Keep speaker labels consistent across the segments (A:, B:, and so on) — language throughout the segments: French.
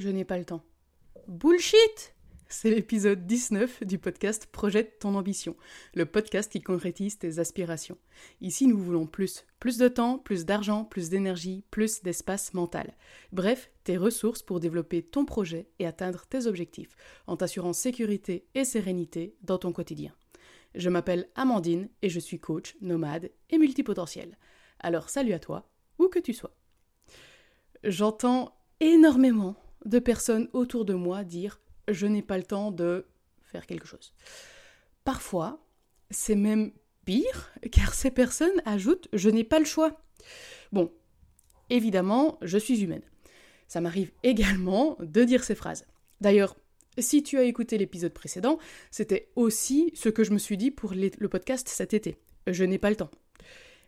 A: je n'ai pas le temps. Bullshit C'est l'épisode 19 du podcast Projette ton ambition, le podcast qui concrétise tes aspirations. Ici, nous voulons plus. Plus de temps, plus d'argent, plus d'énergie, plus d'espace mental. Bref, tes ressources pour développer ton projet et atteindre tes objectifs, en t'assurant sécurité et sérénité dans ton quotidien. Je m'appelle Amandine et je suis coach, nomade et multipotentiel. Alors salut à toi, où que tu sois. J'entends énormément de personnes autour de moi dire je n'ai pas le temps de faire quelque chose. Parfois, c'est même pire, car ces personnes ajoutent je n'ai pas le choix. Bon, évidemment, je suis humaine. Ça m'arrive également de dire ces phrases. D'ailleurs, si tu as écouté l'épisode précédent, c'était aussi ce que je me suis dit pour le podcast cet été. Je n'ai pas le temps.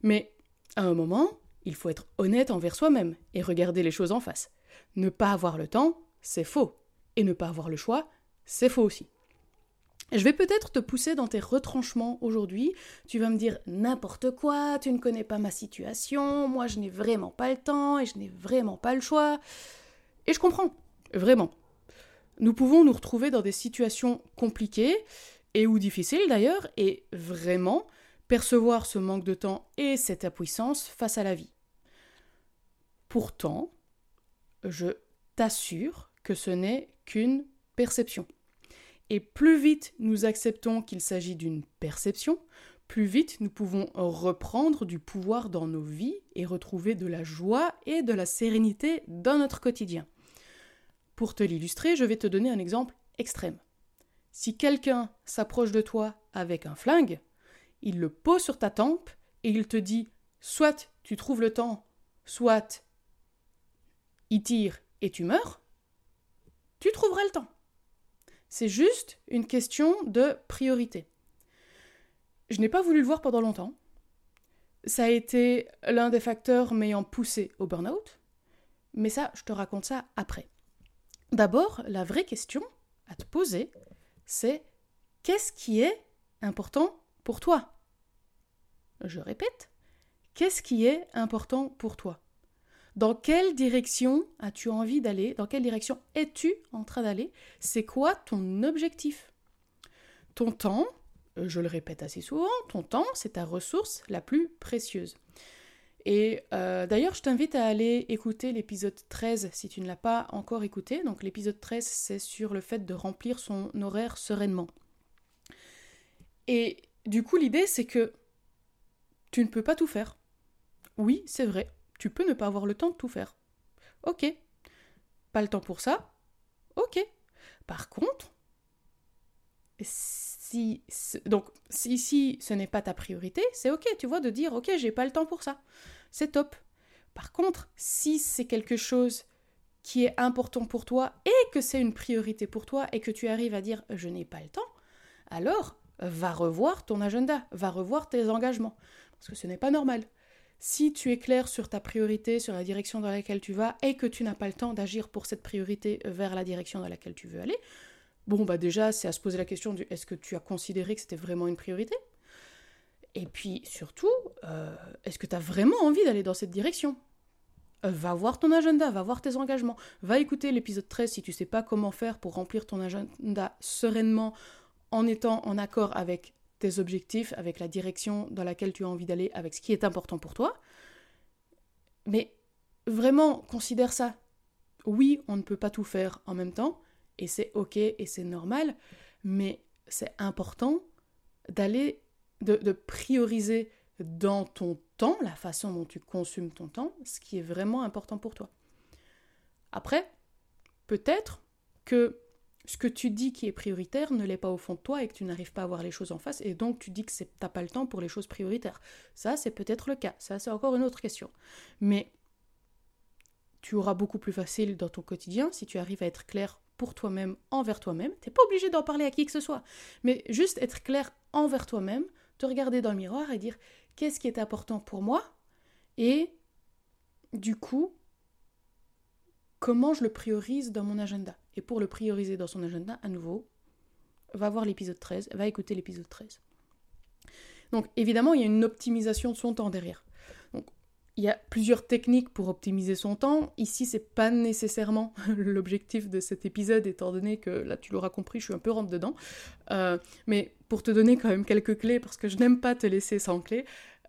A: Mais à un moment, il faut être honnête envers soi-même et regarder les choses en face. Ne pas avoir le temps, c'est faux. Et ne pas avoir le choix, c'est faux aussi. Je vais peut-être te pousser dans tes retranchements aujourd'hui. Tu vas me dire n'importe quoi, tu ne connais pas ma situation, moi je n'ai vraiment pas le temps et je n'ai vraiment pas le choix. Et je comprends, vraiment. Nous pouvons nous retrouver dans des situations compliquées et ou difficiles d'ailleurs, et vraiment percevoir ce manque de temps et cette impuissance face à la vie. Pourtant, je t'assure que ce n'est qu'une perception. Et plus vite nous acceptons qu'il s'agit d'une perception, plus vite nous pouvons reprendre du pouvoir dans nos vies et retrouver de la joie et de la sérénité dans notre quotidien. Pour te l'illustrer, je vais te donner un exemple extrême. Si quelqu'un s'approche de toi avec un flingue, il le pose sur ta tempe et il te dit soit tu trouves le temps, soit il tire et tu meurs, tu trouveras le temps. C'est juste une question de priorité. Je n'ai pas voulu le voir pendant longtemps. Ça a été l'un des facteurs m'ayant poussé au burn-out. Mais ça, je te raconte ça après. D'abord, la vraie question à te poser, c'est qu'est-ce qui est important pour toi? Je répète, qu'est-ce qui est important pour toi? Dans quelle direction as-tu envie d'aller? Dans quelle direction es-tu en train d'aller? C'est quoi ton objectif? Ton temps, euh, je le répète assez souvent, ton temps, c'est ta ressource la plus précieuse. Et euh, d'ailleurs, je t'invite à aller écouter l'épisode 13 si tu ne l'as pas encore écouté. Donc l'épisode 13, c'est sur le fait de remplir son horaire sereinement. Et du coup, l'idée, c'est que tu ne peux pas tout faire. Oui, c'est vrai, tu peux ne pas avoir le temps de tout faire. Ok. Pas le temps pour ça Ok. Par contre, si donc si, si ce n'est pas ta priorité, c'est ok, tu vois, de dire ok, j'ai pas le temps pour ça. C'est top. Par contre, si c'est quelque chose qui est important pour toi et que c'est une priorité pour toi et que tu arrives à dire je n'ai pas le temps, alors va revoir ton agenda, va revoir tes engagements. Parce que ce n'est pas normal. Si tu es clair sur ta priorité, sur la direction dans laquelle tu vas, et que tu n'as pas le temps d'agir pour cette priorité vers la direction dans laquelle tu veux aller, bon, bah déjà, c'est à se poser la question du est-ce que tu as considéré que c'était vraiment une priorité? Et puis, surtout, euh, est-ce que tu as vraiment envie d'aller dans cette direction? Euh, Va voir ton agenda, va voir tes engagements, va écouter l'épisode 13 si tu sais pas comment faire pour remplir ton agenda sereinement en étant en accord avec tes objectifs, avec la direction dans laquelle tu as envie d'aller, avec ce qui est important pour toi. Mais vraiment, considère ça. Oui, on ne peut pas tout faire en même temps, et c'est ok et c'est normal, mais c'est important d'aller, de, de prioriser dans ton temps, la façon dont tu consumes ton temps, ce qui est vraiment important pour toi. Après, peut-être que ce que tu dis qui est prioritaire ne l'est pas au fond de toi et que tu n'arrives pas à voir les choses en face et donc tu dis que tu n'as pas le temps pour les choses prioritaires. Ça, c'est peut-être le cas. Ça, c'est encore une autre question. Mais tu auras beaucoup plus facile dans ton quotidien si tu arrives à être clair pour toi-même, envers toi-même. Tu n'es pas obligé d'en parler à qui que ce soit, mais juste être clair envers toi-même, te regarder dans le miroir et dire qu'est-ce qui est important pour moi? Et du coup, comment je le priorise dans mon agenda? Et pour le prioriser dans son agenda, à nouveau, va voir l'épisode 13, va écouter l'épisode 13. Donc évidemment, il y a une optimisation de son temps derrière. Donc il y a plusieurs techniques pour optimiser son temps. Ici, c'est pas nécessairement l'objectif de cet épisode, étant donné que là, tu l'auras compris, je suis un peu rentre dedans. Euh, mais pour te donner quand même quelques clés, parce que je n'aime pas te laisser sans clés,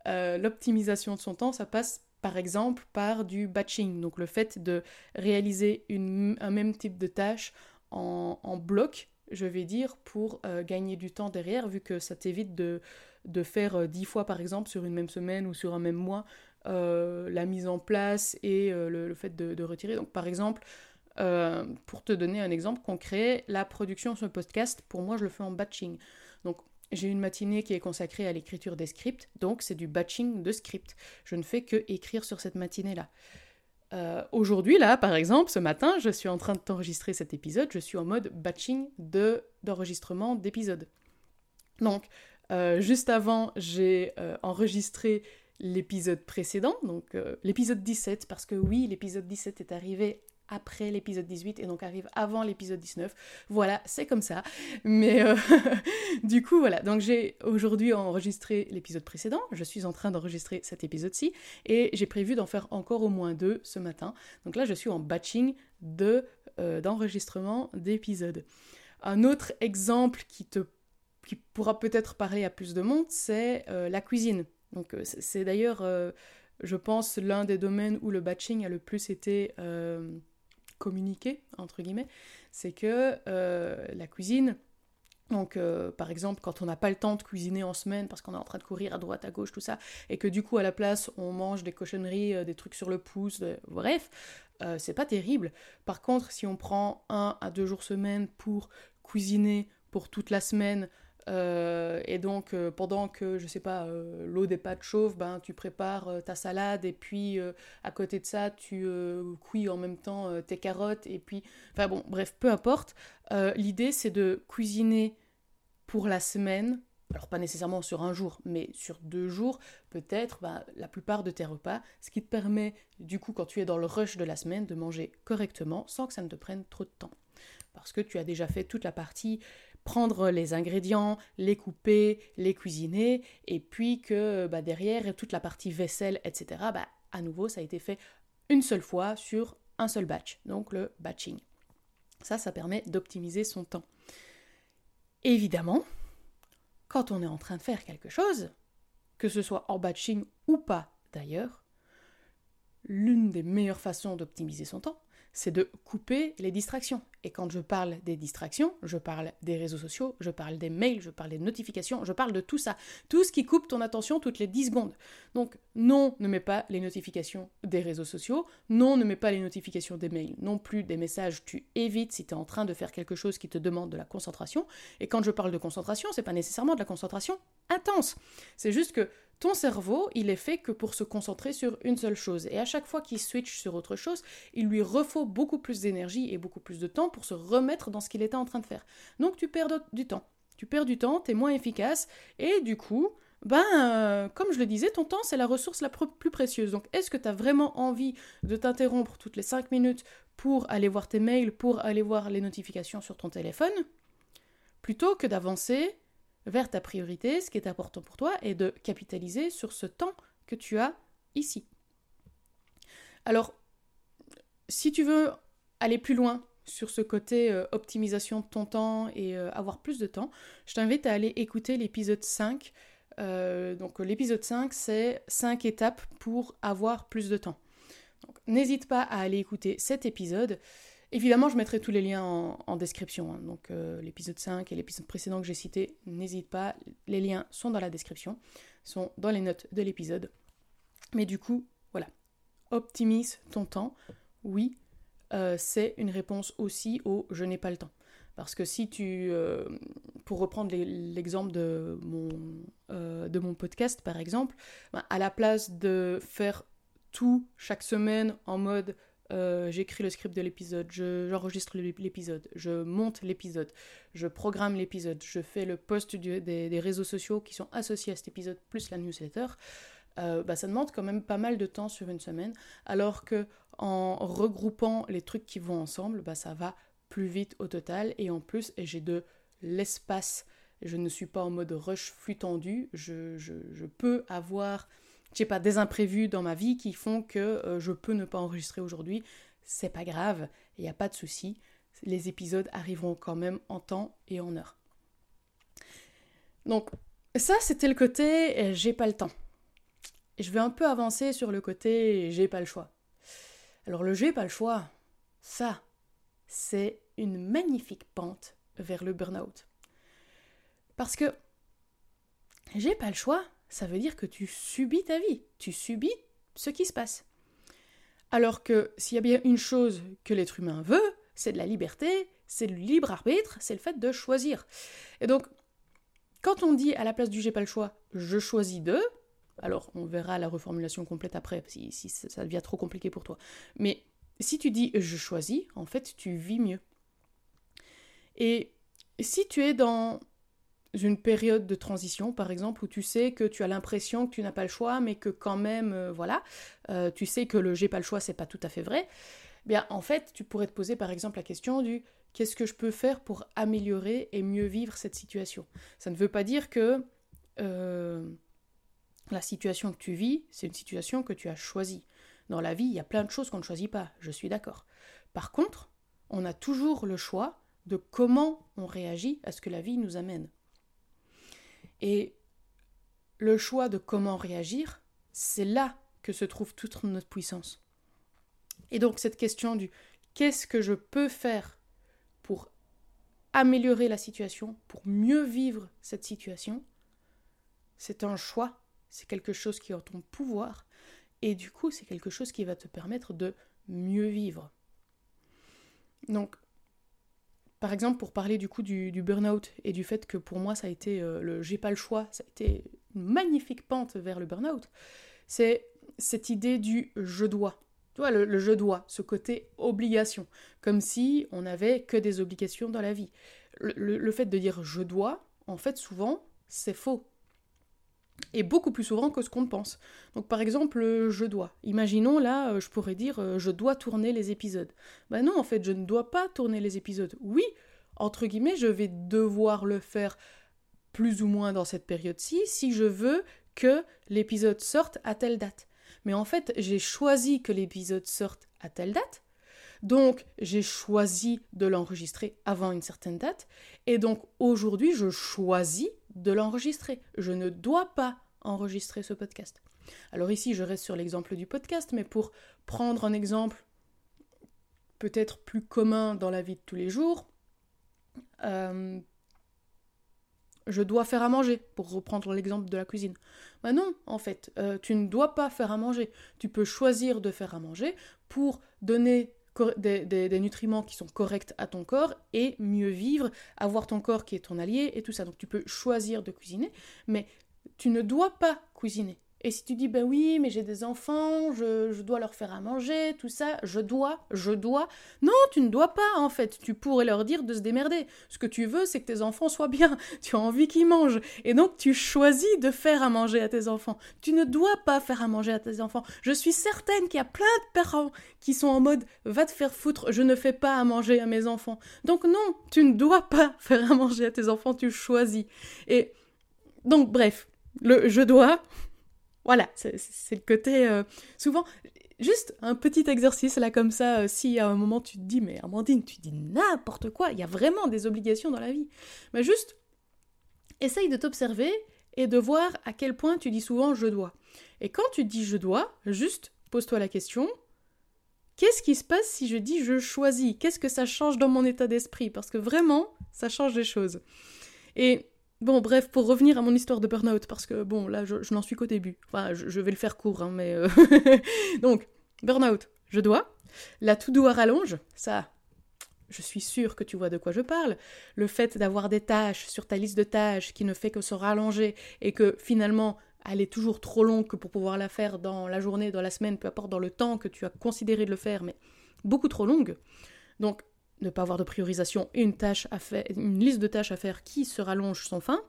A: euh, l'optimisation de son temps, ça passe par exemple par du batching, donc le fait de réaliser un même type de tâche en, bloc, je vais dire, pour euh, gagner du temps derrière, vu que ça t'évite de, de faire dix fois par exemple sur une même semaine ou sur un même mois euh, la mise en place et euh, le, fait de, retirer. Donc par exemple, euh, pour te donner un exemple concret, la production sur le podcast, pour moi, je le fais en batching. Donc j'ai une matinée qui est consacrée à l'écriture des scripts, donc c'est du batching de scripts. Je ne fais que écrire sur cette matinée-là. Aujourd'hui, là, par exemple, ce matin, je suis en train de t'enregistrer cet épisode, je suis en mode batching de, d'enregistrement d'épisodes. Donc, juste avant, j'ai enregistré l'épisode précédent, donc euh, l'épisode 17, parce que oui, l'épisode 17 est arrivé après l'épisode 18 et donc arrive avant l'épisode 19. Voilà, c'est comme ça. Mais euh, du coup, voilà. Donc j'ai aujourd'hui enregistré l'épisode précédent, je suis en train d'enregistrer cet épisode-ci et j'ai prévu d'en faire encore au moins deux ce matin. Donc là, je suis en batching de euh, d'enregistrement d'épisodes. Un autre exemple qui te qui pourra peut-être parler à plus de monde, c'est la cuisine. Donc euh, c'est d'ailleurs, euh, je pense, l'un des domaines où le batching a le plus été euh, communiqué, entre guillemets, c'est que la cuisine, donc, par exemple, quand on n'a pas le temps de cuisiner en semaine parce qu'on est en train de courir à droite, à gauche, tout ça, et que du coup, à la place, on mange des cochonneries, des trucs sur le pouce, bref, c'est pas terrible. Par contre, si on prend un à deux jours semaine pour cuisiner pour toute la semaine, euh, et donc, euh, pendant que, je sais pas, euh, l'eau des pâtes chauffe, ben, tu prépares ta salade, et puis à côté de ça, tu cuis en même temps tes carottes, et puis. Enfin bon, bref, peu importe. L'idée, c'est de cuisiner pour la semaine, alors pas nécessairement sur un jour, mais sur deux jours, peut-être ben, la plupart de tes repas, ce qui te permet, du coup, quand tu es dans le rush de la semaine, de manger correctement sans que ça ne te prenne trop de temps. Parce que tu as déjà fait toute la partie prendre les ingrédients, les couper, les cuisiner, et puis que bah, derrière, toute la partie vaisselle, etc., bah, à nouveau, ça a été fait une seule fois sur un seul batch, donc le batching. Ça, ça permet d'optimiser son temps. Évidemment, quand on est en train de faire quelque chose, que ce soit en batching ou pas d'ailleurs, l'une des meilleures façons d'optimiser son temps, c'est de couper les distractions. Et quand je parle des distractions, je parle des réseaux sociaux, je parle des mails, je parle des notifications, je parle de tout ça. Tout ce qui coupe ton attention toutes les 10 secondes. Donc non, ne mets pas les notifications des réseaux sociaux, non, ne mets pas les notifications des mails, non plus des messages, tu évites si tu es en train de faire quelque chose qui te demande de la concentration. Et quand je parle de concentration, c'est pas nécessairement de la concentration intense. C'est juste que ton cerveau, il est fait que pour se concentrer sur une seule chose. Et à chaque fois qu'il switch sur autre chose, il lui refaut beaucoup plus d'énergie et beaucoup plus de temps pour se remettre dans ce qu'il était en train de faire. Donc tu perds du temps. Tu perds du temps, tu es moins efficace, et du coup, ben, euh, comme je le disais, ton temps, c'est la ressource la plus précieuse. Donc, est-ce que tu as vraiment envie de t'interrompre toutes les 5 minutes pour aller voir tes mails, pour aller voir les notifications sur ton téléphone, plutôt que d'avancer vers ta priorité, ce qui est important pour toi, et de capitaliser sur ce temps que tu as ici. Alors, si tu veux aller plus loin sur ce côté euh, optimisation de ton temps et euh, avoir plus de temps, je t'invite à aller écouter l'épisode 5. Euh, donc l'épisode 5, c'est 5 étapes pour avoir plus de temps. N'hésite pas à aller écouter cet épisode. Évidemment, je mettrai tous les liens en, description. Hein. Donc euh, l'épisode 5 et l'épisode précédent que j'ai cité, n'hésite pas. Les liens sont dans la description, sont dans les notes de l'épisode. Mais du coup, voilà. Optimise ton temps. Oui, euh, c'est une réponse aussi au je n'ai pas le temps. Parce que si tu, euh, pour reprendre l'exemple de, mon, podcast par exemple, ben, à la place de faire tout chaque semaine en mode euh, j'écris le script de l'épisode, j'enregistre l'épisode, je monte l'épisode, je programme l'épisode, je fais le post des, réseaux sociaux qui sont associés à cet épisode, plus la newsletter, euh, bah, ça demande quand même pas mal de temps sur une semaine, alors que en regroupant les trucs qui vont ensemble, bah, ça va plus vite au total, et en plus j'ai de l'espace, je ne suis pas en mode rush flux tendu, je, je peux avoir j'ai pas des imprévus dans ma vie qui font que euh, je peux ne pas enregistrer aujourd'hui. C'est pas grave, il n'y a pas de souci. Les épisodes arriveront quand même en temps et en heure. Donc, ça, c'était le côté euh, j'ai pas le temps. Je vais un peu avancer sur le côté j'ai pas le choix. Alors, le j'ai pas le choix, ça, c'est une magnifique pente vers le burn-out. Parce que j'ai pas le choix, ça veut dire que tu subis ta vie, tu subis ce qui se passe. Alors que s'il y a bien une chose que l'être humain veut, c'est de la liberté, c'est le libre arbitre, c'est le fait de choisir. Et donc, quand on dit à la place du j'ai pas le choix, je choisis de, alors on verra la reformulation complète après si, si ça devient trop compliqué pour toi. Mais si tu dis je choisis, en fait tu vis mieux. Et si tu es dans une période de transition, par exemple, où tu sais que tu as l'impression que tu n'as pas le choix, mais que quand même, euh, voilà, euh, tu sais que le j'ai pas le choix, c'est pas tout à fait vrai, eh bien, en fait, tu pourrais te poser, par exemple, la question du qu'est-ce que je peux faire pour améliorer et mieux vivre cette situation? Ça ne veut pas dire que euh, la situation que tu vis, c'est une situation que tu as choisie. Dans la vie, il y a plein de choses qu'on ne choisit pas, je suis d'accord. Par contre, on a toujours le choix de comment on réagit à ce que la vie nous amène. Et le choix de comment réagir, c'est là que se trouve toute notre puissance. Et donc cette question du qu'est-ce que je peux faire pour améliorer la situation, pour mieux vivre cette situation, c'est un choix, c'est quelque chose qui est en ton pouvoir, et du coup c'est quelque chose qui va te permettre de mieux vivre. Donc par exemple, pour parler du coup du, burn-out et du fait que pour moi ça a été euh, le j'ai pas le choix, ça a été une magnifique pente vers le burn-out, c'est cette idée du je dois. Tu vois, le, je dois, ce côté obligation, comme si on n'avait que des obligations dans la vie. Le, le fait de dire je dois, en fait, souvent, c'est faux. Et beaucoup plus souvent que ce qu'on pense. Donc par exemple, je dois. Imaginons là, euh, je pourrais dire euh, je dois tourner les épisodes. Ben non, en fait, je ne dois pas tourner les épisodes. Oui, entre guillemets, je vais devoir le faire plus ou moins dans cette période-ci si je veux que l'épisode sorte à telle date. Mais en fait, j'ai choisi que l'épisode sorte à telle date. Donc, j'ai choisi de l'enregistrer avant une certaine date. Et donc, aujourd'hui, je choisis de l'enregistrer. Je ne dois pas enregistrer ce podcast. Alors ici, je reste sur l'exemple du podcast, mais pour prendre un exemple peut-être plus commun dans la vie de tous les jours, euh, je dois faire à manger, pour reprendre l'exemple de la cuisine. Ben non, en fait, euh, tu ne dois pas faire à manger. Tu peux choisir de faire à manger pour donner des, nutriments qui sont corrects à ton corps et mieux vivre, avoir ton corps qui est ton allié et tout ça. Donc tu peux choisir de cuisiner, mais tu ne dois pas cuisiner. Et si tu dis, ben oui, mais j'ai des enfants, je, dois leur faire à manger, tout ça, je dois, je dois. Non, tu ne dois pas, en fait. Tu pourrais leur dire de se démerder. Ce que tu veux, c'est que tes enfants soient bien. Tu as envie qu'ils mangent. Et donc, tu choisis de faire à manger à tes enfants. Tu ne dois pas faire à manger à tes enfants. Je suis certaine qu'il y a plein de parents qui sont en mode, va te faire foutre, je ne fais pas à manger à mes enfants. Donc, non, tu ne dois pas faire à manger à tes enfants, tu choisis. Et donc, bref, le je dois, voilà, c'est le côté... Euh, souvent, juste un petit exercice là comme ça, euh, si à un moment tu te dis, mais Amandine, tu dis n'importe quoi, il y a vraiment des obligations dans la vie. Mais juste, essaye de t'observer et de voir à quel point tu dis souvent je dois. Et quand tu dis je dois, juste pose-toi la question, qu'est-ce qui se passe si je dis je choisis? Qu'est-ce que ça change dans mon état d'esprit? Parce que vraiment, ça change des choses. Et Bon, bref, pour revenir à mon histoire de burn-out, parce que bon, là, je, n'en suis qu'au début. Enfin, je, vais le faire court, hein, mais. Euh, donc, burn-out, je dois. La to-do à rallonge, ça, je suis sûre que tu vois de quoi je parle. Le fait d'avoir des tâches sur ta liste de tâches qui ne fait que se rallonger et que finalement, elle est toujours trop longue pour pouvoir la faire dans la journée, dans la semaine, peu importe dans le temps que tu as considéré de le faire, mais beaucoup trop longue. Donc, ne pas avoir de priorisation une tâche à faire, une liste de tâches à faire qui se rallonge sans fin.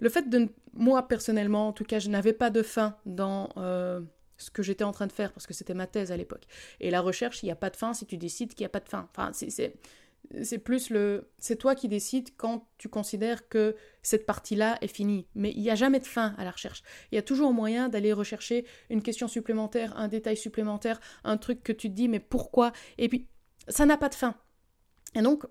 A: Le fait de moi personnellement, en tout cas, je n'avais pas de fin dans euh, ce que j'étais en train de faire parce que c'était ma thèse à l'époque. Et la recherche, il n'y a pas de fin si tu décides qu'il n'y a pas de fin. Enfin, c'est c'est plus le. C'est toi qui décides quand tu considères que cette partie-là est finie. Mais il n'y a jamais de fin à la recherche. Il y a toujours moyen d'aller rechercher une question supplémentaire, un détail supplémentaire, un truc que tu te dis, mais pourquoi? Et puis, ça n'a pas de fin. Et donc,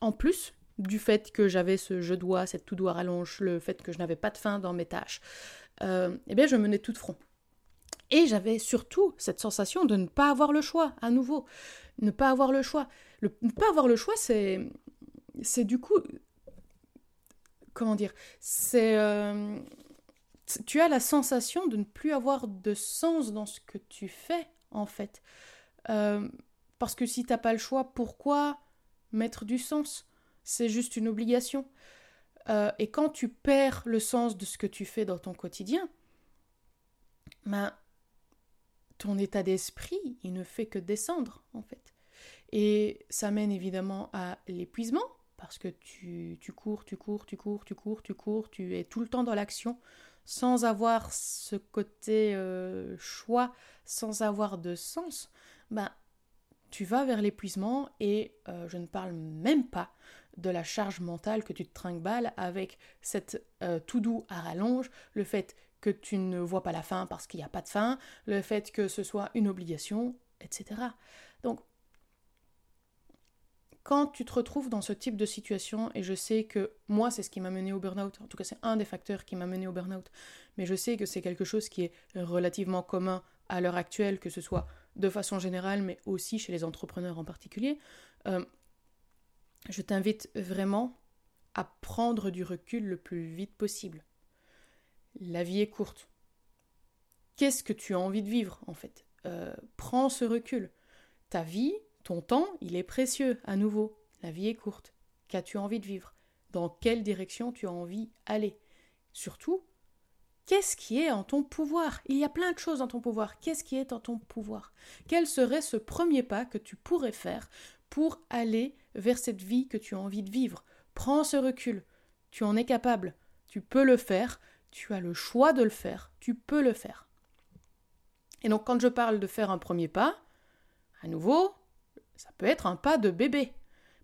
A: en plus du fait que j'avais ce je dois, cette tout doigt rallonge, le fait que je n'avais pas de fin dans mes tâches, euh, eh bien, je menais tout de front. Et j'avais surtout cette sensation de ne pas avoir le choix, à nouveau. Ne pas avoir le choix. ne pas avoir le choix, c'est. C'est du coup. Comment dire C'est. Euh, tu as la sensation de ne plus avoir de sens dans ce que tu fais, en fait. Euh, parce que si t'as pas le choix, pourquoi mettre du sens? C'est juste une obligation. Euh, et quand tu perds le sens de ce que tu fais dans ton quotidien, ben, ton état d'esprit, il ne fait que descendre, en fait. Et ça mène évidemment à l'épuisement, parce que tu, tu, cours, tu cours, tu cours, tu cours, tu cours, tu es tout le temps dans l'action, sans avoir ce côté euh, choix, sans avoir de sens, ben, tu vas vers l'épuisement et euh, je ne parle même pas de la charge mentale que tu te trinques avec cette euh, tout doux à rallonge, le fait que tu ne vois pas la fin parce qu'il n'y a pas de fin, le fait que ce soit une obligation, etc. Donc, quand tu te retrouves dans ce type de situation, et je sais que moi, c'est ce qui m'a mené au burn-out, en tout cas c'est un des facteurs qui m'a mené au burn-out, mais je sais que c'est quelque chose qui est relativement commun à l'heure actuelle, que ce soit de façon générale, mais aussi chez les entrepreneurs en particulier, euh, je t'invite vraiment à prendre du recul le plus vite possible. La vie est courte. Qu'est-ce que tu as envie de vivre en fait? Euh, Prends ce recul. Ta vie, ton temps, il est précieux à nouveau. La vie est courte. Qu'as-tu envie de vivre? Dans quelle direction tu as envie d'aller? Surtout, qu'est-ce qui est en ton pouvoir? Il y a plein de choses en ton pouvoir. Qu'est-ce qui est en ton pouvoir? Quel serait ce premier pas que tu pourrais faire pour aller vers cette vie que tu as envie de vivre? Prends ce recul. Tu en es capable. Tu peux le faire. Tu as le choix de le faire, tu peux le faire. Et donc quand je parle de faire un premier pas, à nouveau, ça peut être un pas de bébé.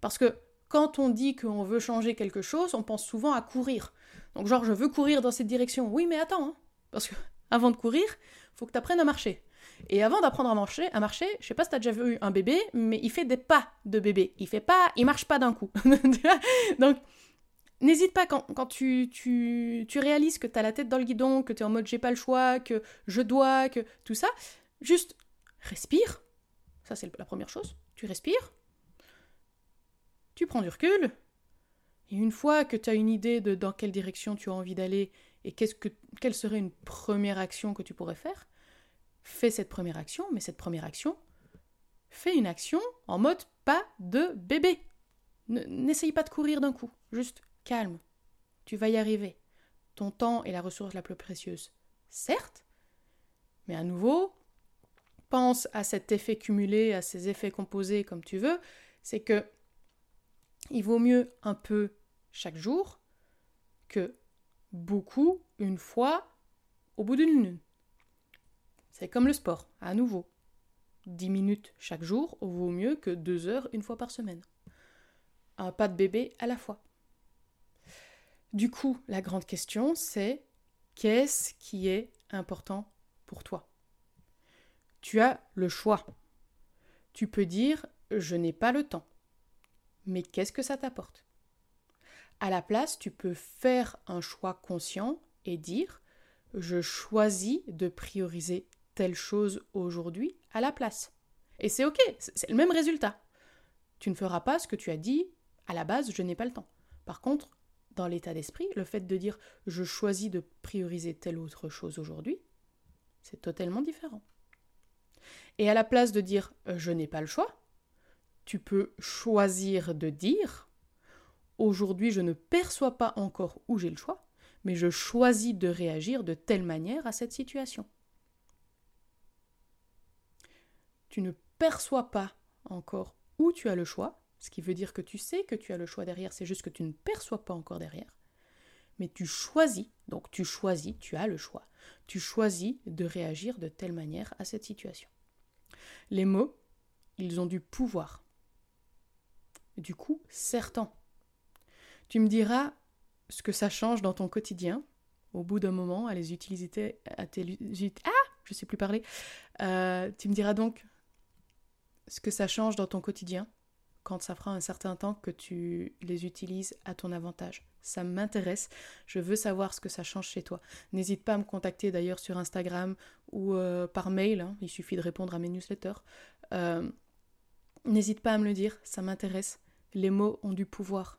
A: Parce que quand on dit qu'on veut changer quelque chose, on pense souvent à courir. Donc genre je veux courir dans cette direction. Oui mais attends, hein. parce que avant de courir, faut que tu apprennes à marcher. Et avant d'apprendre à marcher, à marcher, je sais pas si tu as déjà vu un bébé, mais il fait des pas de bébé. Il fait pas, il marche pas d'un coup. Donc N'hésite pas quand, tu, tu, tu, réalises que tu as la tête dans le guidon, que tu es en mode j'ai pas le choix, que je dois, que tout ça, juste respire. Ça, c'est la première chose. Tu respires. Tu prends du recul. Et une fois que tu as une idée de dans quelle direction tu as envie d'aller et qu'est-ce que, quelle serait une première action que tu pourrais faire, fais cette première action, mais cette première action, fais une action en mode pas de bébé. N'essaye pas de courir d'un coup. Juste Calme, tu vas y arriver. Ton temps est la ressource la plus précieuse. Certes, mais à nouveau, pense à cet effet cumulé, à ces effets composés comme tu veux, c'est que il vaut mieux un peu chaque jour que beaucoup une fois au bout d'une lune. C'est comme le sport, à nouveau. 10 minutes chaque jour vaut mieux que 2 heures une fois par semaine. Un pas de bébé à la fois. Du coup, la grande question, c'est qu'est-ce qui est important pour toi? Tu as le choix. Tu peux dire je n'ai pas le temps. Mais qu'est-ce que ça t'apporte? À la place, tu peux faire un choix conscient et dire je choisis de prioriser telle chose aujourd'hui à la place. Et c'est ok, c'est le même résultat. Tu ne feras pas ce que tu as dit à la base, je n'ai pas le temps. Par contre, dans l'état d'esprit, le fait de dire je choisis de prioriser telle autre chose aujourd'hui, c'est totalement différent. Et à la place de dire je n'ai pas le choix, tu peux choisir de dire aujourd'hui je ne perçois pas encore où j'ai le choix, mais je choisis de réagir de telle manière à cette situation. Tu ne perçois pas encore où tu as le choix, ce qui veut dire que tu sais que tu as le choix derrière, c'est juste que tu ne perçois pas encore derrière. Mais tu choisis, donc tu choisis, tu as le choix. Tu choisis de réagir de telle manière à cette situation. Les mots, ils ont du pouvoir. Du coup, certain. Tu me diras ce que ça change dans ton quotidien, au bout d'un moment, à les utiliser à tes... Ah Je sais plus parler. Euh, tu me diras donc ce que ça change dans ton quotidien quand ça fera un certain temps que tu les utilises à ton avantage. Ça m'intéresse, je veux savoir ce que ça change chez toi. N'hésite pas à me contacter d'ailleurs sur Instagram ou euh, par mail, hein. il suffit de répondre à mes newsletters. Euh, n'hésite pas à me le dire, ça m'intéresse. Les mots ont du pouvoir,